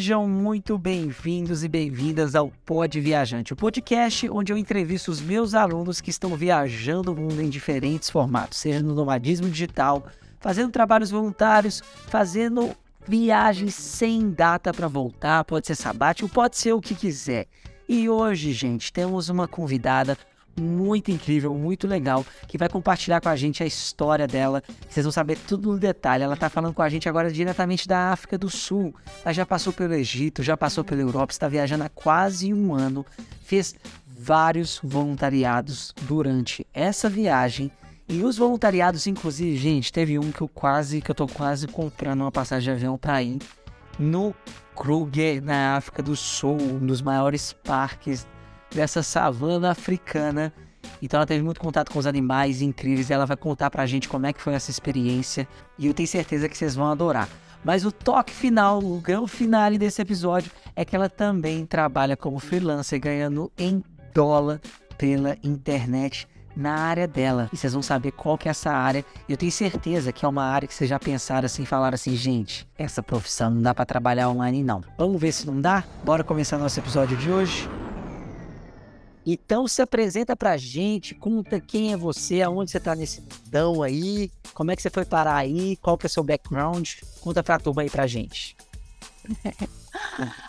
Sejam muito bem-vindos e bem-vindas ao Pod Viajante, o podcast onde eu entrevisto os meus alunos que estão viajando o mundo em diferentes formatos, seja no nomadismo digital, fazendo trabalhos voluntários, fazendo viagens sem data para voltar, pode ser sabático, pode ser o que quiser. E hoje, gente, temos uma convidada muito incrível, muito legal, que vai compartilhar com a gente a história dela. Vocês vão saber tudo no detalhe. Ela tá falando com a gente agora diretamente da África do Sul. Ela já passou pelo Egito, já passou pela Europa, está viajando há quase um ano, fez vários voluntariados durante essa viagem. E os voluntariados, inclusive, gente, teve um que eu quase, que eu tô quase comprando uma passagem de avião para ir no Kruger, na África do Sul, um dos maiores parques dessa savana africana. Então ela teve muito contato com os animais incríveis ela vai contar pra gente como é que foi essa experiência e eu tenho certeza que vocês vão adorar. Mas o toque final, o grande finale desse episódio é que ela também trabalha como freelancer ganhando em dólar pela internet na área dela. E vocês vão saber qual que é essa área. E eu tenho certeza que é uma área que vocês já pensaram assim, falaram assim, gente, essa profissão não dá para trabalhar online não. Vamos ver se não dá? Bora começar nosso episódio de hoje. Então se apresenta pra gente, conta quem é você, aonde você tá nesse mundão aí, como é que você foi parar aí, qual que é o seu background, conta pra turma aí pra gente.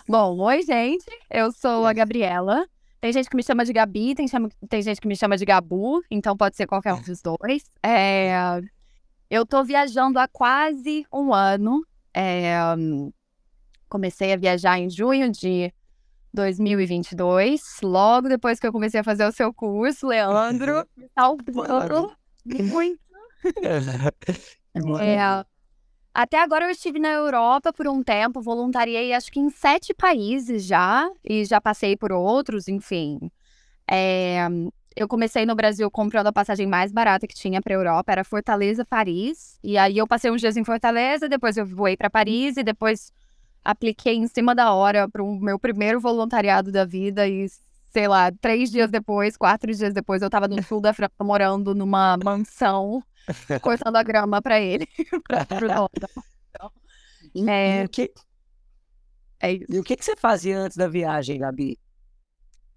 Bom, oi gente, eu sou a Gabriela, tem gente que me chama de Gabi, tem, chama, tem gente que me chama de Gabu, então pode ser qualquer um dos dois. É, eu tô viajando há quase um ano, é, comecei a viajar em junho de 2022, logo depois que eu comecei a fazer o seu curso, Leandro, me salvando muito. É, até agora eu estive na Europa por um tempo, voluntariei acho que em sete países já, e já passei por outros, enfim. É, eu comecei no Brasil comprando a passagem mais barata que tinha para Europa, era Fortaleza, Paris. E aí eu passei uns dias em Fortaleza, depois eu voei para Paris e depois apliquei em cima da hora para o meu primeiro voluntariado da vida e, sei lá, três dias depois, quatro dias depois, eu estava no sul da França morando numa mansão, cortando a grama para ele. é... E, o que... É e o que, que você fazia antes da viagem, Gabi?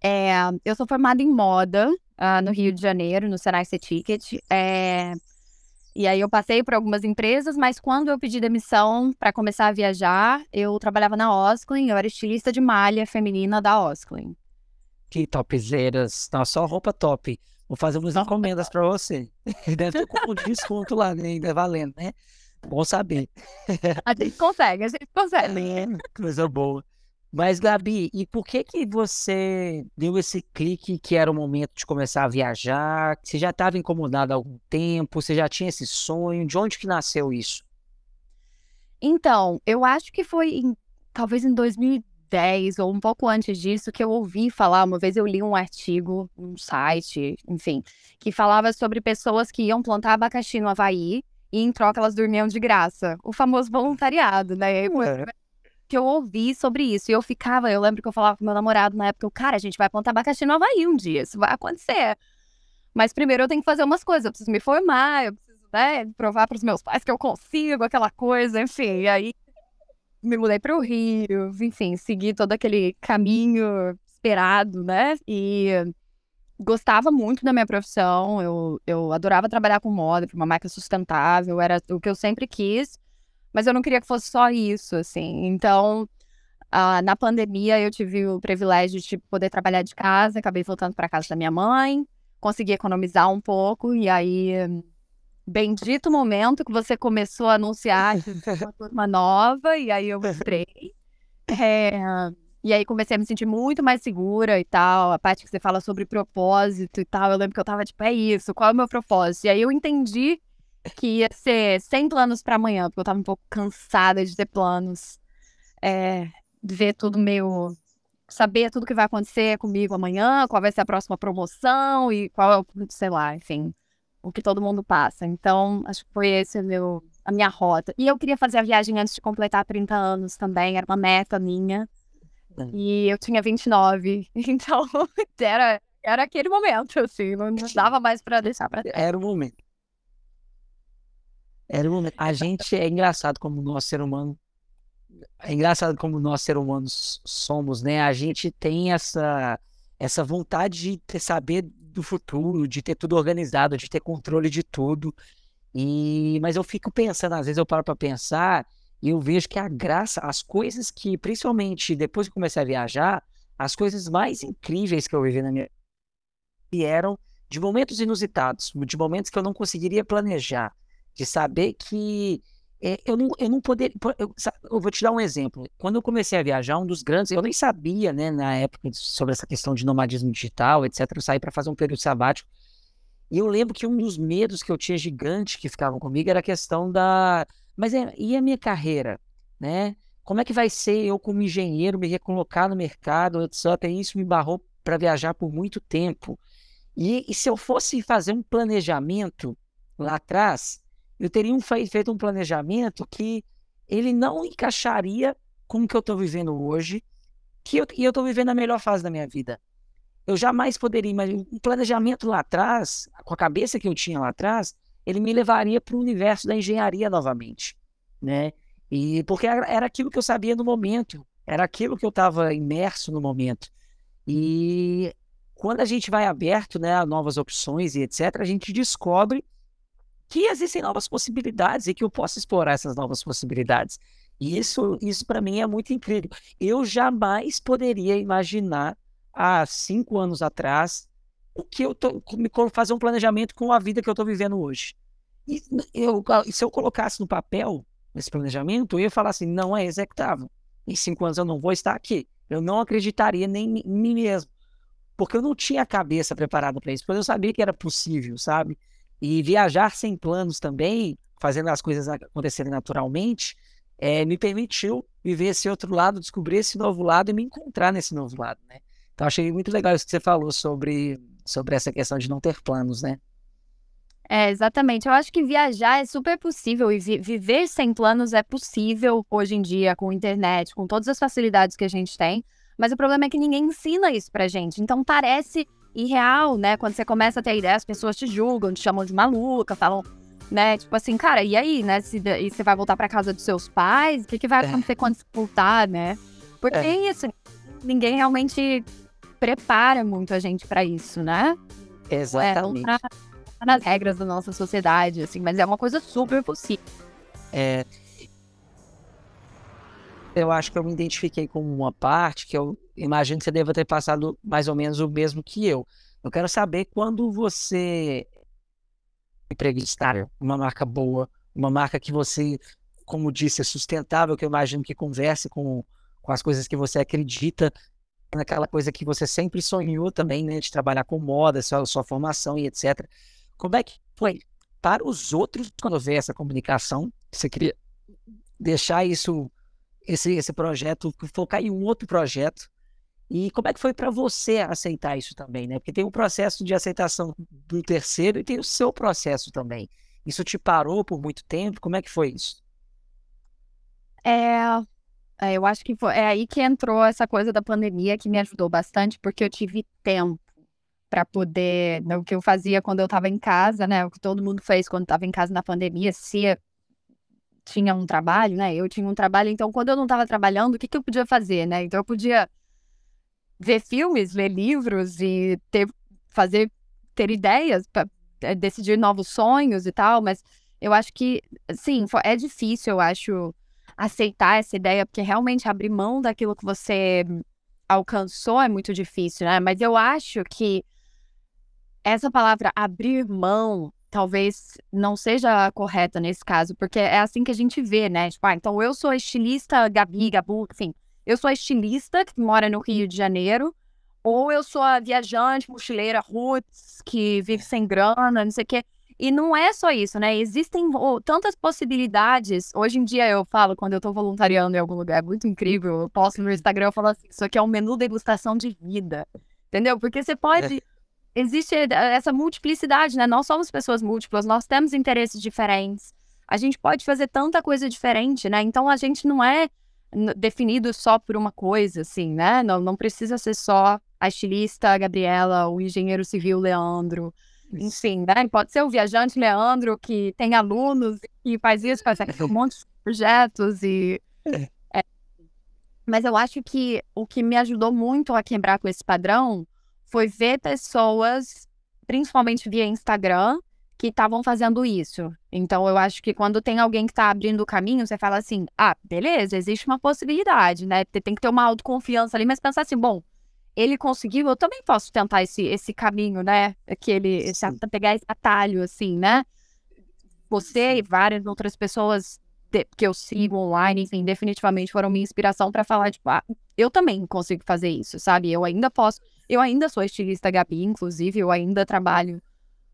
É, eu sou formada em moda uh, no Rio de Janeiro, no Senai C-Ticket. É, e aí eu passei por algumas empresas, mas quando eu pedi demissão para começar a viajar, eu trabalhava na Osklin, eu era estilista de malha feminina da Osklin. Que topzeiras. Nossa, só roupa top. Vou fazer umas encomendas para você. Deve ter um desconto lá, né? ainda valendo, né? Bom saber. A gente consegue, a gente consegue. É, coisa boa. Mas, Gabi, e por que que você deu esse clique que era o momento de começar a viajar? Você já estava incomodado há algum tempo? Você já tinha esse sonho? De onde que nasceu isso? Então, eu acho que foi em, talvez em 2010 ou um pouco antes disso que eu ouvi falar. Uma vez eu li um artigo num site, enfim, que falava sobre pessoas que iam plantar abacaxi no Havaí e em troca elas dormiam de graça. O famoso voluntariado, né? É que eu ouvi sobre isso. E eu ficava, eu lembro que eu falava com meu namorado na época, cara, a gente vai plantar abacaxi no Havaí um dia, isso vai acontecer. Mas primeiro eu tenho que fazer umas coisas, eu preciso me formar, eu preciso, né, provar para os meus pais que eu consigo, aquela coisa, enfim. E aí me mudei para o Rio, enfim, segui todo aquele caminho esperado, né? E gostava muito da minha profissão, eu, eu adorava trabalhar com moda, para uma marca sustentável, era o que eu sempre quis. Mas eu não queria que fosse só isso, assim. Então, uh, na pandemia, eu tive o privilégio de poder trabalhar de casa, acabei voltando para casa da minha mãe, consegui economizar um pouco, e aí. Bendito momento que você começou a anunciar uma turma nova, e aí eu entrei. É, e aí comecei a me sentir muito mais segura e tal. A parte que você fala sobre propósito e tal, eu lembro que eu tava tipo, é isso, qual é o meu propósito? E aí eu entendi que ia ser sem planos para amanhã, porque eu tava um pouco cansada de ter planos. É, de ver tudo meio. Saber tudo que vai acontecer comigo amanhã, qual vai ser a próxima promoção e qual é o. sei lá, enfim, o que todo mundo passa. Então, acho que foi esse meu, a minha rota. E eu queria fazer a viagem antes de completar 30 anos também, era uma meta minha. Hum. E eu tinha 29, então era, era aquele momento, assim, não dava mais para deixar para trás. Era o momento. Era um. A gente é engraçado como nosso ser humano. é engraçado como nós, seres humanos, somos, né? A gente tem essa, essa vontade de saber do futuro, de ter tudo organizado, de ter controle de tudo. E, mas eu fico pensando, às vezes eu paro para pensar e eu vejo que a graça, as coisas que, principalmente depois que comecei a viajar, as coisas mais incríveis que eu vivi na minha vieram de momentos inusitados, de momentos que eu não conseguiria planejar, de saber que é, eu, não, eu não poderia. Eu, eu, vou te dar um exemplo. Quando eu comecei a viajar, um dos grandes, eu nem sabia, né, na época, sobre essa questão de nomadismo digital, etc. Eu saí para fazer um período sabático. E eu lembro que um dos medos que eu tinha gigante que ficavam comigo era a questão da. Mas é, e a minha carreira? Né? Como é que vai ser eu, como engenheiro, me recolocar no mercado, etc. E isso me barrou para viajar por muito tempo. E, e se eu fosse fazer um planejamento lá atrás, eu teria um, feito um planejamento que ele não encaixaria com o que eu estou vivendo hoje, que eu, e eu estou vivendo a melhor fase da minha vida. Eu jamais poderia imaginar. Um planejamento lá atrás, com a cabeça que eu tinha lá atrás, ele me levaria para o universo da engenharia novamente, né? E porque era aquilo que eu sabia no momento, era aquilo que eu estava imerso no momento. E quando a gente vai aberto, né, a novas opções e etc, a gente descobre que existem novas possibilidades e que eu posso explorar essas novas possibilidades. E isso, isso para mim é muito incrível. Eu jamais poderia imaginar há cinco anos atrás o que eu tô fazer um planejamento com a vida que eu estou vivendo hoje. E eu, se eu colocasse no papel esse planejamento, eu ia falar assim, não é executável. Em cinco anos eu não vou estar aqui. Eu não acreditaria nem em mim mesmo, porque eu não tinha a cabeça preparada para isso, porque eu sabia que era possível, sabe? E viajar sem planos também, fazendo as coisas acontecerem naturalmente, é, me permitiu viver esse outro lado, descobrir esse novo lado e me encontrar nesse novo lado, né? Então achei muito legal isso que você falou sobre, sobre essa questão de não ter planos, né? É, exatamente. Eu acho que viajar é super possível e vi viver sem planos é possível hoje em dia com internet, com todas as facilidades que a gente tem. Mas o problema é que ninguém ensina isso pra gente. Então parece irreal, né? Quando você começa a ter ideia, as pessoas te julgam, te chamam de maluca, falam, né? Tipo assim, cara, e aí, né? Se, e você vai voltar para casa dos seus pais? O que, que vai é. acontecer é. quando você voltar, né? Porque é. isso, ninguém realmente prepara muito a gente para isso, né? Exatamente. É, tá nas regras da nossa sociedade, assim, mas é uma coisa super possível. É, eu acho que eu me identifiquei com uma parte que eu imagino que você deva ter passado mais ou menos o mesmo que eu. Eu quero saber quando você entrevistar uma marca boa, uma marca que você, como disse, é sustentável, que eu imagino que converse com, com as coisas que você acredita, naquela coisa que você sempre sonhou também, né, de trabalhar com moda, sua, sua formação e etc. Como é que foi para os outros quando vê essa comunicação? Você queria deixar isso esse, esse projeto, focar em um outro projeto. E como é que foi para você aceitar isso também, né? Porque tem um processo de aceitação do terceiro e tem o seu processo também. Isso te parou por muito tempo? Como é que foi isso? É, é eu acho que foi, é aí que entrou essa coisa da pandemia que me ajudou bastante, porque eu tive tempo para poder, né, o que eu fazia quando eu estava em casa, né? O que todo mundo fez quando estava em casa na pandemia, se tinha um trabalho, né? Eu tinha um trabalho, então quando eu não estava trabalhando, o que, que eu podia fazer, né? Então eu podia ver filmes, ler livros e ter, fazer, ter ideias para é, decidir novos sonhos e tal, mas eu acho que, sim, é difícil, eu acho, aceitar essa ideia, porque realmente abrir mão daquilo que você alcançou é muito difícil, né? Mas eu acho que essa palavra abrir mão talvez não seja correta nesse caso, porque é assim que a gente vê, né? Tipo, ah, então eu sou estilista Gabi, Gabu, enfim, eu sou a estilista que mora no Rio de Janeiro, ou eu sou a viajante, mochileira, roots, que vive sem grana, não sei o quê. E não é só isso, né? Existem oh, tantas possibilidades. Hoje em dia eu falo, quando eu tô voluntariando em algum lugar, é muito incrível. Eu posto no Instagram, eu falo assim, isso aqui é um menu degustação de vida. Entendeu? Porque você pode... Existe essa multiplicidade, né? Nós somos pessoas múltiplas, nós temos interesses diferentes. A gente pode fazer tanta coisa diferente, né? Então a gente não é definido só por uma coisa, assim, né? Não, não precisa ser só a estilista a Gabriela, o engenheiro civil Leandro. Enfim, né? Pode ser o viajante Leandro que tem alunos e faz isso, faz um monte de projetos e. É. É, Mas eu acho que o que me ajudou muito a quebrar com esse padrão foi ver pessoas, principalmente via Instagram, que estavam fazendo isso. Então, eu acho que quando tem alguém que está abrindo o caminho, você fala assim: ah, beleza, existe uma possibilidade, né? Tem que ter uma autoconfiança ali, mas pensar assim: bom, ele conseguiu, eu também posso tentar esse, esse caminho, né? Aquele, esse, pegar esse atalho, assim, né? Você e várias outras pessoas que eu sigo online, enfim, definitivamente foram minha inspiração para falar, tipo, ah, eu também consigo fazer isso, sabe? Eu ainda posso, eu ainda sou estilista Gabi, inclusive, eu ainda trabalho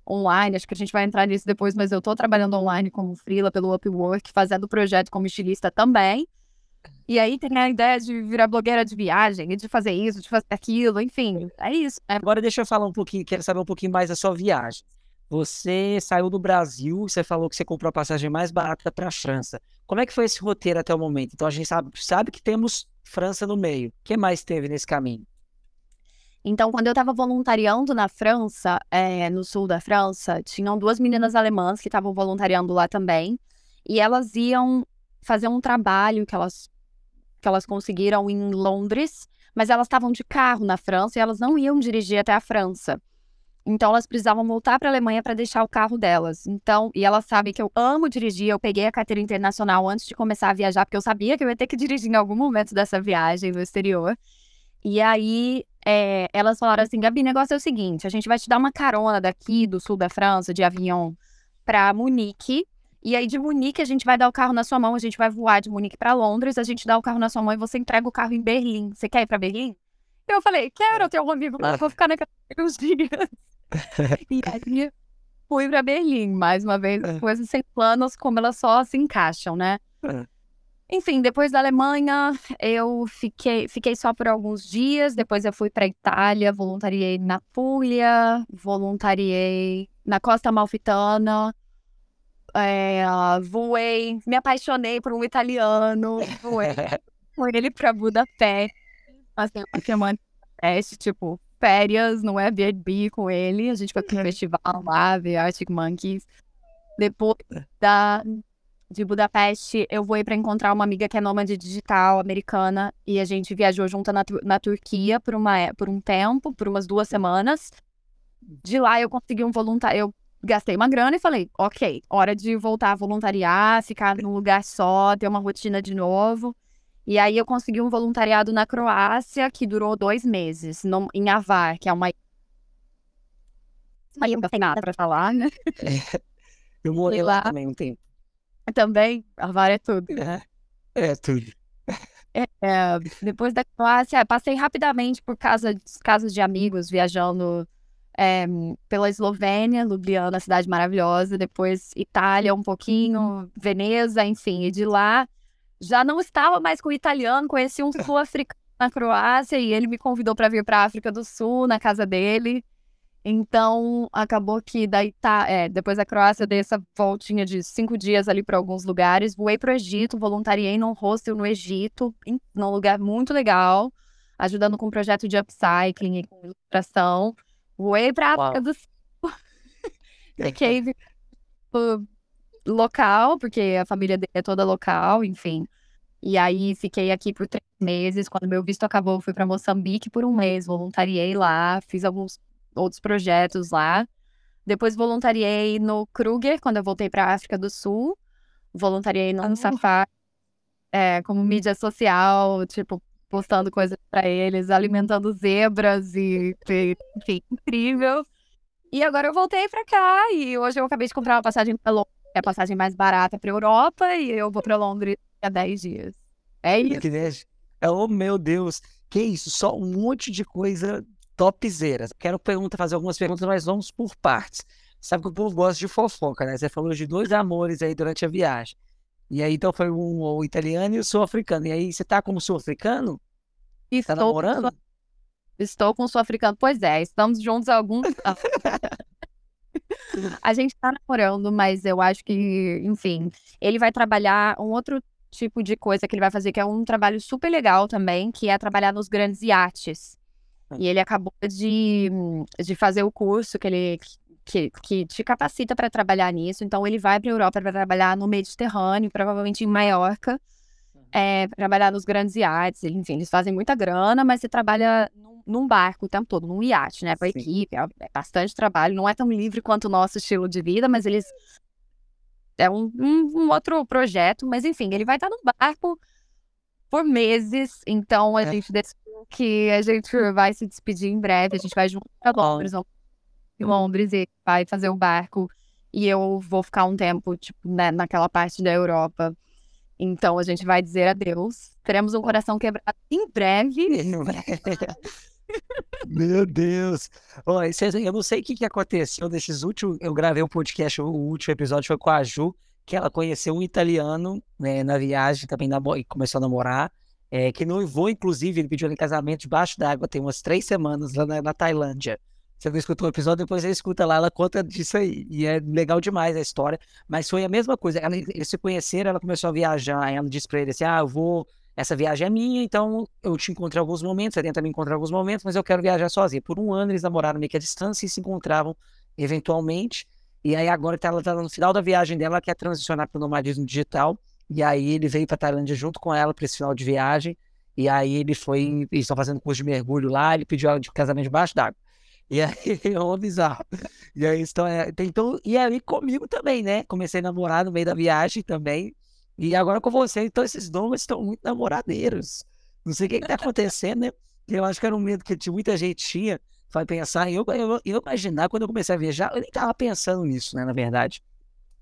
online, acho que a gente vai entrar nisso depois, mas eu tô trabalhando online como freela pelo Upwork, fazendo projeto como estilista também. E aí tem a ideia de virar blogueira de viagem, de fazer isso, de fazer aquilo, enfim, é isso. É... Agora deixa eu falar um pouquinho, quero saber um pouquinho mais da sua viagem. Você saiu do Brasil, você falou que você comprou a passagem mais barata para a França. Como é que foi esse roteiro até o momento? Então a gente sabe, sabe que temos França no meio. O que mais teve nesse caminho? Então, quando eu estava voluntariando na França, é, no sul da França, tinham duas meninas alemãs que estavam voluntariando lá também. E elas iam fazer um trabalho que elas que elas conseguiram em Londres, mas elas estavam de carro na França e elas não iam dirigir até a França. Então elas precisavam voltar para a Alemanha para deixar o carro delas. Então, e elas sabem que eu amo dirigir, eu peguei a carteira internacional antes de começar a viajar, porque eu sabia que eu ia ter que dirigir em algum momento dessa viagem no exterior. E aí é, elas falaram assim: Gabi, o negócio é o seguinte: a gente vai te dar uma carona daqui do sul da França, de avião, para Munique. E aí, de Munique, a gente vai dar o carro na sua mão, a gente vai voar de Munique para Londres, a gente dá o carro na sua mão e você entrega o carro em Berlim. Você quer ir para Berlim? Eu falei, quero, tenho um amigo, eu vou ficar na casa uns dias. e aí, fui para Berlim, mais uma vez, é. coisas sem planos, como elas só se encaixam, né? Enfim, depois da Alemanha, eu fiquei, fiquei só por alguns dias, depois eu fui para Itália, voluntariei na Puglia, voluntariei na Costa Amalfitana, é, voei, me apaixonei por um italiano, voei com ele para Budapeste, passei uma semana em Budapeste, tipo, férias no Airbnb com ele, a gente foi pro festival lá, ver Arctic Monkeys. Depois da, de Budapeste, eu voei para encontrar uma amiga que é nômade digital americana e a gente viajou junto na, na Turquia por, uma, por um tempo, por umas duas semanas. De lá eu consegui um voluntário, eu gastei uma grana e falei, ok, hora de voltar a voluntariar, ficar num lugar só, ter uma rotina de novo. E aí eu consegui um voluntariado na Croácia que durou dois meses, no, em Avar, que é uma. Aí eu não tem nada para falar, né? É, eu morei lá, lá também um tempo. Também, Avar é tudo. É, é tudo. É, é, depois da Croácia, passei rapidamente por casa, casas de amigos, viajando é, pela Eslovênia, Ljubljana, cidade maravilhosa, depois Itália um pouquinho, Veneza, enfim, e de lá já não estava mais com o italiano, conheci um sul-africano na Croácia e ele me convidou para vir para a África do Sul, na casa dele. Então, acabou que daí tá, é, depois da Croácia, eu dei essa voltinha de cinco dias ali para alguns lugares. Voei para o Egito, voluntariei num hostel no Egito, em, num lugar muito legal, ajudando com um projeto de upcycling e com ilustração. Voei pra África do Sul. Fiquei local, porque a família dele é toda local, enfim. E aí fiquei aqui por três meses. Quando meu visto acabou, fui para Moçambique por um mês, voluntariei lá, fiz alguns outros projetos lá. Depois voluntariei no Kruger, quando eu voltei para África do Sul. Voluntariei no ah. Safari, é, como mídia social, tipo, postando coisas para eles, alimentando zebras e, enfim, incrível. E agora eu voltei para cá e hoje eu acabei de comprar uma passagem para Londres, é a passagem mais barata para Europa e eu vou para Londres há 10 dias. É isso. É, oh meu Deus, que isso? Só um monte de coisa topzera. Quero pergunta, fazer algumas perguntas, mas vamos por partes. Sabe que o povo gosta de fofoca, né? Você falou de dois amores aí durante a viagem. E aí, então, foi um, o italiano e o sul-africano. E aí, você tá como sul-africano? Estou tá namorando? Com Estou com o sul-africano. Pois é, estamos juntos há algum A gente tá namorando, mas eu acho que, enfim, ele vai trabalhar um outro tipo de coisa que ele vai fazer, que é um trabalho super legal também, que é trabalhar nos grandes iates. E ele acabou de, de fazer o curso que ele que, que te capacita para trabalhar nisso. Então, ele vai para a Europa para trabalhar no Mediterrâneo, provavelmente em Maiorca. é, trabalhar nos grandes iates, enfim, eles fazem muita grana, mas você trabalha num, num barco o tempo todo, num iate, né, com a Sim. equipe, é, é bastante trabalho, não é tão livre quanto o nosso estilo de vida, mas eles é um, um, um outro projeto, mas enfim, ele vai estar no barco por meses, então a É. gente decidiu que a gente vai se despedir em breve, a gente vai junto para Londres, vamos em Londres e vai fazer o barco e eu vou ficar um tempo, tipo, né, naquela parte da Europa. Então a gente vai dizer adeus. Teremos um coração quebrado em breve. Meu Deus! Esse- eu não sei o que, que aconteceu nesses últimos. Eu gravei um podcast, o último episódio foi com a Ju, que ela conheceu um italiano né, na viagem, também e começou a namorar, é, que noivou, inclusive, ele pediu ela em casamento debaixo d'água, tem umas três semanas lá na, na Tailândia. Você não escutou o episódio, depois você escuta lá, ela conta disso aí. E é legal demais a história. Mas foi a mesma coisa. ela- eles se conheceram, ela começou a viajar. Ela disse pra ele assim: Ah, eu vou. Essa viagem é minha, então eu te encontro em alguns momentos, você tenta me encontrar em alguns momentos, mas eu quero viajar sozinha. Por um ano eles namoraram meio que à distância e se encontravam eventualmente. E aí agora tá- ela tá no final da viagem dela, ela quer transicionar para o nomadismo digital. E aí ele veio para Tailândia junto com ela para esse final de viagem. E aí ele foi, eles estão fazendo curso de mergulho lá, ele pediu ela de casamento debaixo d'água. E aí é um bizarro. E aí então, é, então, e aí comigo também, né? Comecei a namorar no meio da viagem também. E agora com você, então esses nomes estão muito namoradeiros. Não sei o que está acontecendo, né? Eu acho que era um medo que muita gente tinha. Vai pensar, eu, eu, eu imaginar quando eu comecei a viajar, eu nem estava pensando nisso, né? Na verdade.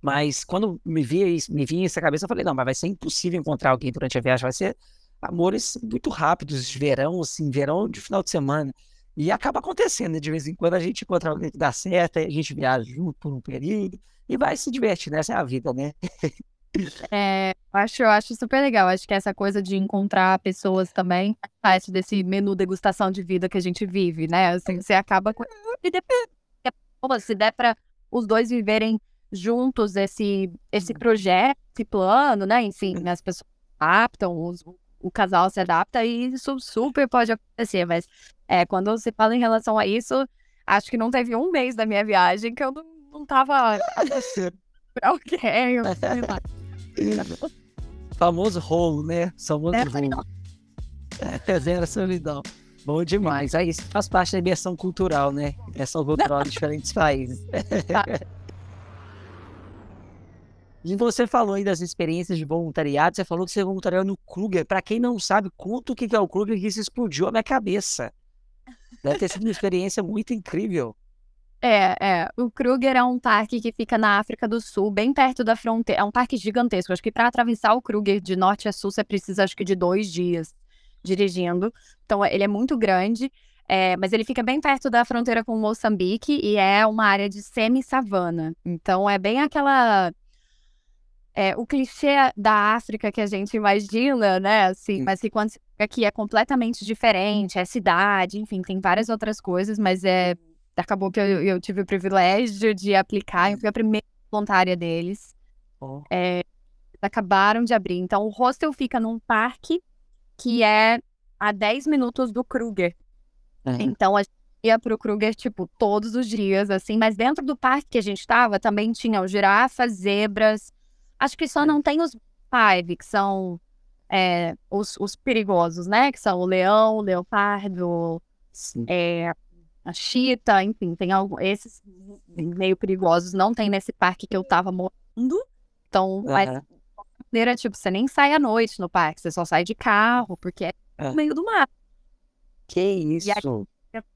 Mas quando me via isso, me vinha essa cabeça, eu falei, não, mas vai ser impossível encontrar alguém durante a viagem, vai ser amores muito rápidos, verão, assim, verão de final de semana. E acaba acontecendo, né? De vez em quando a gente encontra alguém que dá certo, a gente viaja junto por um período e vai se divertir, né? Essa é a vida, né? É, eu acho, eu acho super legal. Acho que essa coisa de encontrar pessoas também faz parte desse menu degustação de vida que a gente vive, né? Assim, você acaba com. Se der para os dois viverem juntos esse, esse projeto, esse plano, né? Enfim, as pessoas se adaptam, os- o casal se adapta e isso super pode acontecer. Mas é, quando se fala em relação a isso, acho que não teve um mês da minha viagem que eu não, não tava pra alguém. eu sei lá. Famoso rolo, né? Famoso É, rolo. É, zero solidão. Bom demais. Aí isso faz parte da imersão cultural, né? Imersão cultural em diferentes países. E você falou aí das experiências de voluntariado, você falou que você voluntariou no Kruger. Para quem não sabe, conta o que é o Kruger, que isso explodiu a minha cabeça. Deve ter sido uma experiência muito incrível. É, é. O Kruger é um parque que fica na África do Sul, bem perto da fronteira. É um parque gigantesco. Acho que para atravessar o Kruger de norte a sul, você precisa, acho que, de dois dias dirigindo. Então, ele é muito grande. é, mas ele fica bem perto da fronteira com Moçambique e é uma área de semi-savana. Então, é bem aquela. É, o clichê da África que a gente imagina, né? Assim, mas que quando aqui é completamente diferente, é cidade, enfim, tem várias outras coisas, mas é acabou que eu, eu tive o privilégio de aplicar, eu fui a primeira voluntária deles. Ó, Eles acabaram de abrir. Então, o hostel fica num parque que é a 10 minutos do Kruger. é. Então, a gente ia pro Kruger, tipo, todos os dias, assim. Mas dentro do parque que a gente tava, também tinham girafas, zebras. Acho que só não tem os five, que são é, os, os perigosos, né? Que são o leão, o leopardo, Sim. é, a chita, enfim, tem algum, esses meio perigosos não tem nesse parque que eu tava morando. Então, mas Aham. maneira, tipo, você nem sai à noite no parque, você só sai de carro, porque é É. no meio do mar. Que isso?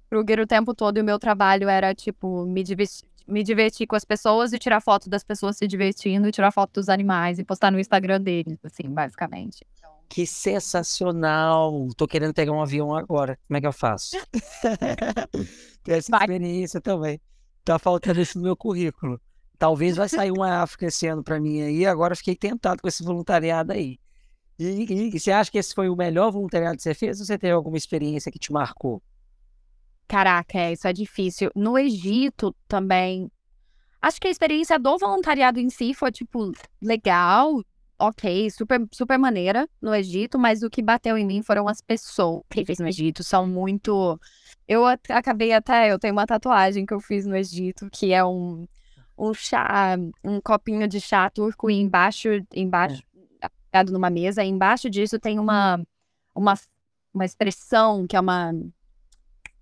Kruger o tempo todo e o meu trabalho era, tipo, me divertir, me divertir com as pessoas e tirar foto das pessoas se divertindo e tirar foto dos animais e postar no Instagram deles, assim, basicamente. Então, Que sensacional! Tô querendo pegar um avião agora. Como é que eu faço? Ter essa experiência também. Tá faltando isso no meu currículo. Talvez vai sair uma África esse ano pra mim aí. Agora fiquei tentado com esse voluntariado aí. E, e- e você acha que esse foi o melhor voluntariado que você fez ou você teve alguma experiência que te marcou? Caraca, é, isso é difícil. No Egito também. Acho que a experiência do voluntariado em si foi, tipo, legal, ok, super, super maneira no Egito, mas o que bateu em mim foram as pessoas que fez no Egito. São muito. Eu acabei até. Eu tenho uma tatuagem que eu fiz no Egito, que é um, um chá, um copinho de chá turco e embaixo, embaixo, numa mesa, e embaixo disso tem uma, uma, uma expressão que é uma.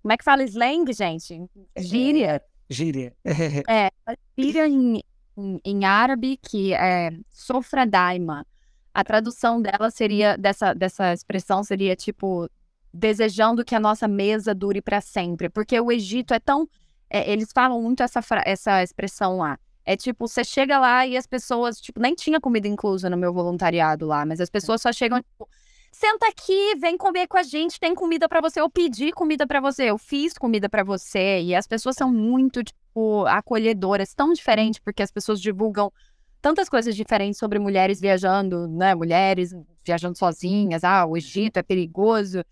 Como é que fala slang, gente? Gíria. Gíria. é, gíria em, em, em, árabe, que é sofra daima. A tradução dela seria, dessa, dessa expressão seria tipo, desejando que a nossa mesa dure para sempre. Porque o Egito é tão. É, eles falam muito essa, essa expressão lá. É tipo, você chega lá e as pessoas, tipo, nem tinha comida inclusa no meu voluntariado lá, mas as pessoas só chegam, tipo, senta aqui, vem comer com a gente, tem comida para você. Eu pedi comida para você, eu fiz comida para você. E as pessoas são muito, tipo, acolhedoras, tão diferente, porque as pessoas divulgam tantas coisas diferentes sobre mulheres viajando, né? Mulheres viajando sozinhas, ah, o Egito é perigoso.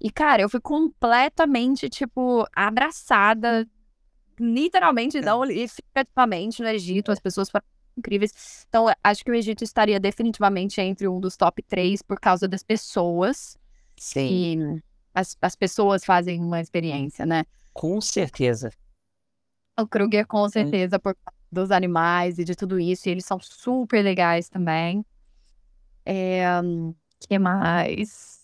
E, cara, eu fui completamente, tipo, abraçada literalmente não, e no Egito, as pessoas foram incríveis. Então, acho que o Egito estaria definitivamente entre um dos top três por causa das pessoas. Sim. As, as pessoas fazem uma experiência, né? Com certeza. O Kruger, com certeza, por causa dos animais e de tudo isso. E eles são super legais também. É, que mais?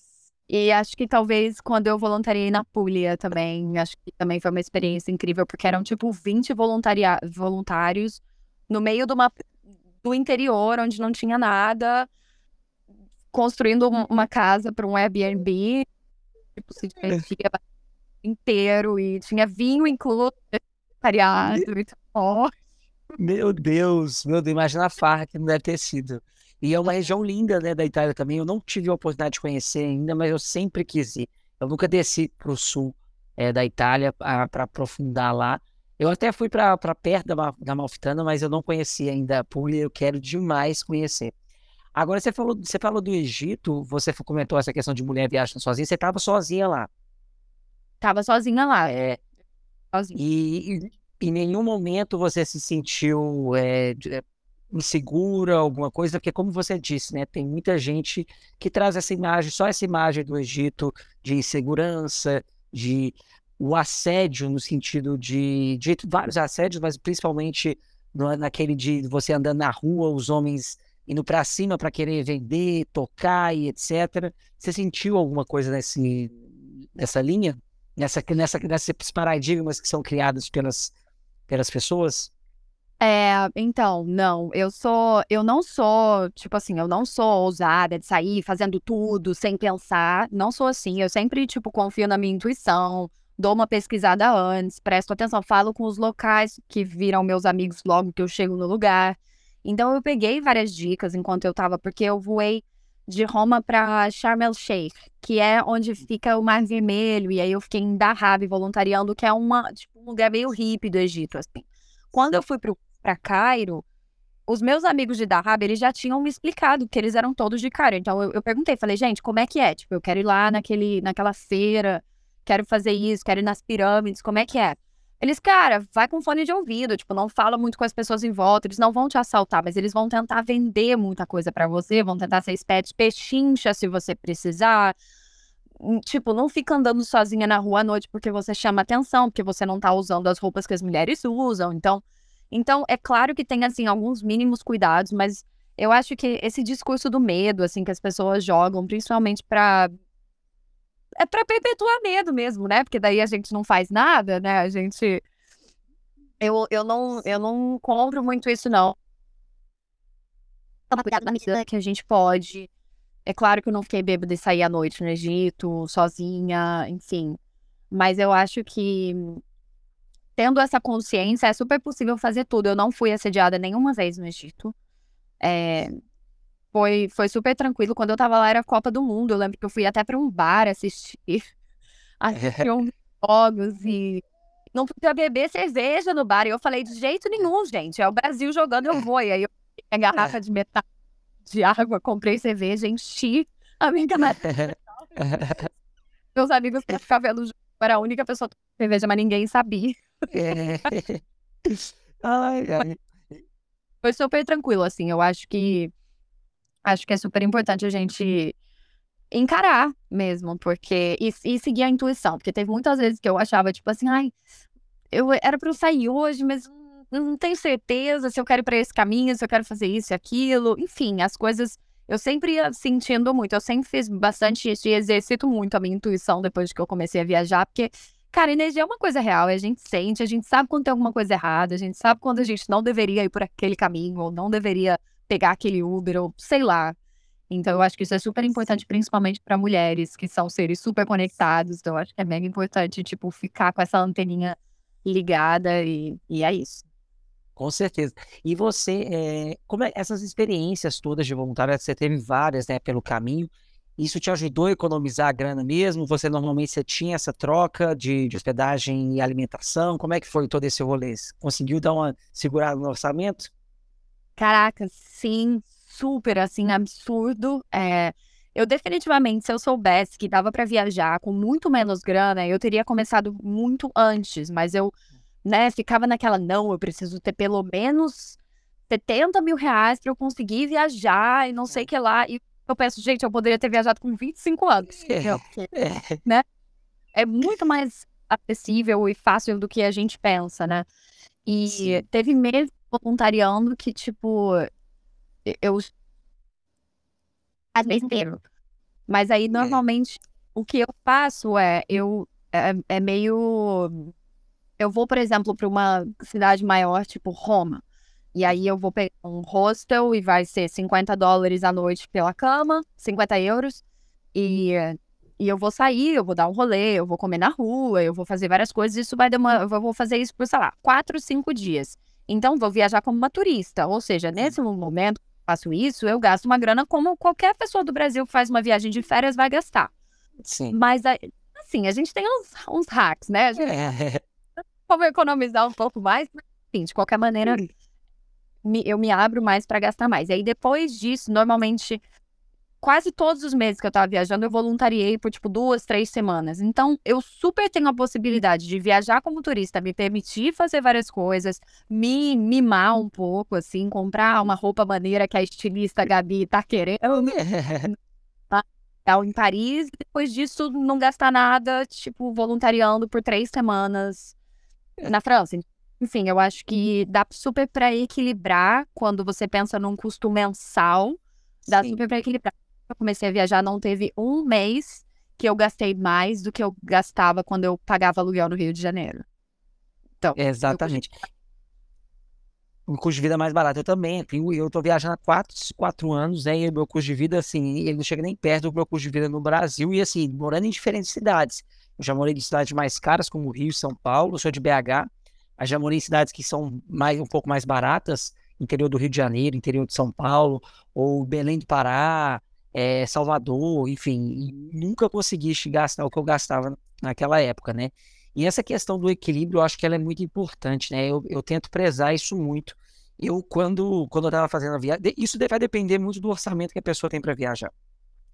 E acho que talvez quando eu voluntariei na Puglia também, acho que também foi uma experiência incrível, porque eram tipo 20 voluntaria voluntários no meio de uma, do interior, onde não tinha nada, construindo uma casa para um Airbnb, tipo, se divertia inteiro, e tinha vinho incluso, voluntariado, e Meu Deus, meu Deus, imagina a farra que não deve ter sido. E é uma região linda, né, da Itália também. Eu não tive a oportunidade de conhecer ainda, mas eu sempre quis ir. Eu nunca desci para o sul é, da Itália para aprofundar lá. Eu até fui para perto da, da Malfitana, mas eu não conheci ainda a Puglia. Eu quero demais conhecer. Agora, você falou, você falou do Egito, você comentou essa questão de mulher viajando sozinha. Você estava sozinha lá. Tava sozinha lá. É. Sozinha. E, e em nenhum momento você se sentiu é, insegura, alguma coisa, porque como você disse, né, tem muita gente que traz essa imagem, só essa imagem do Egito de insegurança, de o assédio no sentido de, de vários assédios, mas principalmente no, naquele de você andando na rua, os homens indo para cima para querer vender, tocar e etc. Você sentiu alguma coisa nesse, nessa linha? Nessa, nessa, nesses paradigmas que são criados pelas, pelas pessoas? É, então, não, eu sou, eu não sou, tipo assim, eu não sou ousada de sair fazendo tudo sem pensar, não sou assim, eu sempre, tipo, confio na minha intuição, dou uma pesquisada antes, presto atenção, falo com os locais que viram meus amigos logo que eu chego no lugar. Então, eu peguei várias dicas enquanto eu tava, porque eu voei de Roma para Sharm el Sheikh, que é onde fica o Mar Vermelho, e aí eu fiquei em Dahab voluntariando, que é uma, tipo, um lugar meio hippie do Egito, assim. Quando eu fui para Cairo, os meus amigos de Dahab, eles já tinham me explicado que eles eram todos de Cairo. Então eu, eu, perguntei, falei, gente, como é que é? Tipo, eu quero ir lá naquele, naquela feira, quero fazer isso, quero ir nas pirâmides, como é que é? Eles, cara, vai com fone de ouvido, tipo, não fala muito com as pessoas em volta, eles não vão te assaltar, mas eles vão tentar vender muita coisa para você, vão tentar ser espertos, pechincha se você precisar. Hum, tipo, não fica andando sozinha na rua à noite porque você chama atenção, porque você não tá usando as roupas que as mulheres usam. Então, então, é claro que tem, assim, alguns mínimos cuidados, mas eu acho que esse discurso do medo, assim, que as pessoas jogam, principalmente para é para perpetuar medo mesmo, né? Porque daí a gente não faz nada, né? A gente eu, eu não eu não compro muito isso não. Tomar cuidado na medida que a gente pode. É claro que eu não fiquei bêbada e sair à noite no Egito, sozinha, enfim. Mas eu acho que tendo essa consciência, é super possível fazer tudo. Eu não fui assediada nenhuma vez no Egito. É, foi, foi super tranquilo. Quando eu tava lá, era Copa do Mundo. Eu lembro que eu fui até para um bar assistir, assistir uns jogos e não podia beber cerveja no bar. E eu falei, de jeito nenhum, gente. É o Brasil jogando, eu vou. E aí eu peguei a garrafa de metal de água, comprei cerveja, enchi a minha garrafa. Meus amigos pra ficar vendo jogo. Era a única pessoa que cerveja, mas ninguém sabia. É. Foi super tranquilo, assim. Eu acho que acho que é super importante a gente encarar mesmo, porque e, e, seguir a intuição, porque teve muitas vezes que eu achava tipo assim, ai, eu era para eu sair hoje, mas não tenho certeza se eu quero ir para esse caminho, se eu quero fazer isso e aquilo, enfim, as coisas eu sempre ia sentindo muito. Eu sempre fiz bastante e exercito muito a minha intuição depois que eu comecei a viajar, porque, cara, energia é uma coisa real, a gente sente, a gente sabe quando tem alguma coisa errada, a gente sabe quando a gente não deveria ir por aquele caminho, ou não deveria pegar aquele Uber, ou sei lá. Então, eu acho que isso é super importante, principalmente para mulheres, que são seres super conectados. Então, eu acho que é mega importante, tipo, ficar com essa anteninha ligada e, e é isso. Com certeza. E você, é, como é, essas experiências todas de voluntariado, você teve várias, né, pelo caminho, isso te ajudou a economizar a grana mesmo? Você normalmente você tinha essa troca de, de hospedagem e alimentação? Como é que foi todo esse rolê? Conseguiu dar uma segurada no orçamento? Caraca, sim, super, assim, absurdo. É, eu definitivamente, se eu soubesse que dava para viajar com muito menos grana, eu teria começado muito antes, mas eu, né, ficava naquela, não, eu preciso ter pelo menos 70 mil reais para eu conseguir viajar e não sei o que lá. E eu penso, gente, eu poderia ter viajado com 25 anos. É, é. Né? é muito mais acessível e fácil do que a gente pensa, né? E Sim. teve mesmo voluntariando que, tipo, eu às vezes inteiro. Mas aí, normalmente, o que eu faço é, eu é, é meio. Eu vou, por exemplo, para uma cidade maior, tipo Roma. E aí eu vou pegar um hostel e vai ser 50 dólares a noite pela cama, 50 euros. E, e eu vou sair, eu vou dar um rolê, eu vou comer na rua, eu vou fazer várias coisas. Isso vai demorar. Eu vou fazer isso por, sei lá, 4, 5 dias. Então, vou viajar como uma turista. Ou seja, nesse momento que faço isso, eu gasto uma grana como qualquer pessoa do Brasil que faz uma viagem de férias vai gastar. Sim. Mas, assim, a gente tem uns, uns hacks, né? Gente é. como economizar um pouco mais. Mas, enfim, de qualquer maneira, me, eu me abro mais para gastar mais. E aí, depois disso, normalmente quase todos os meses que eu estava viajando, eu voluntariei por, tipo, duas, três semanas. Então, eu super tenho a possibilidade de viajar como turista, me permitir fazer várias coisas, me mimar um pouco, assim, comprar uma roupa maneira que a estilista Gabi tá querendo. tá? em Paris, depois disso, não gastar nada, tipo, voluntariando por três semanas na França. Enfim, eu acho que dá super para equilibrar quando você pensa num custo mensal, dá Sim. super para equilibrar eu comecei a viajar, não teve um mês que eu gastei mais do que eu gastava quando eu pagava aluguel no Rio de Janeiro. Então, Exatamente. O custo de vida é mais barato. Eu também. Eu estou viajando há quatro, quatro anos, né? E o meu custo de vida, assim, ele não chega nem perto do meu custo de vida no Brasil. E, assim, morando em diferentes cidades. Eu já morei em cidades mais caras, como Rio e São Paulo. Eu sou de BH. Mas já morei em cidades que são mais, um pouco mais baratas. Interior do Rio de Janeiro, interior de São Paulo. Ou Belém do Pará é, Salvador, enfim, nunca consegui gastar o que eu gastava naquela época, né? E essa questão do equilíbrio, eu acho que ela é muito importante, né? Eu, eu tento prezar isso muito. Eu, quando, quando eu estava fazendo a viagem, isso vai depender muito do orçamento que a pessoa tem para viajar.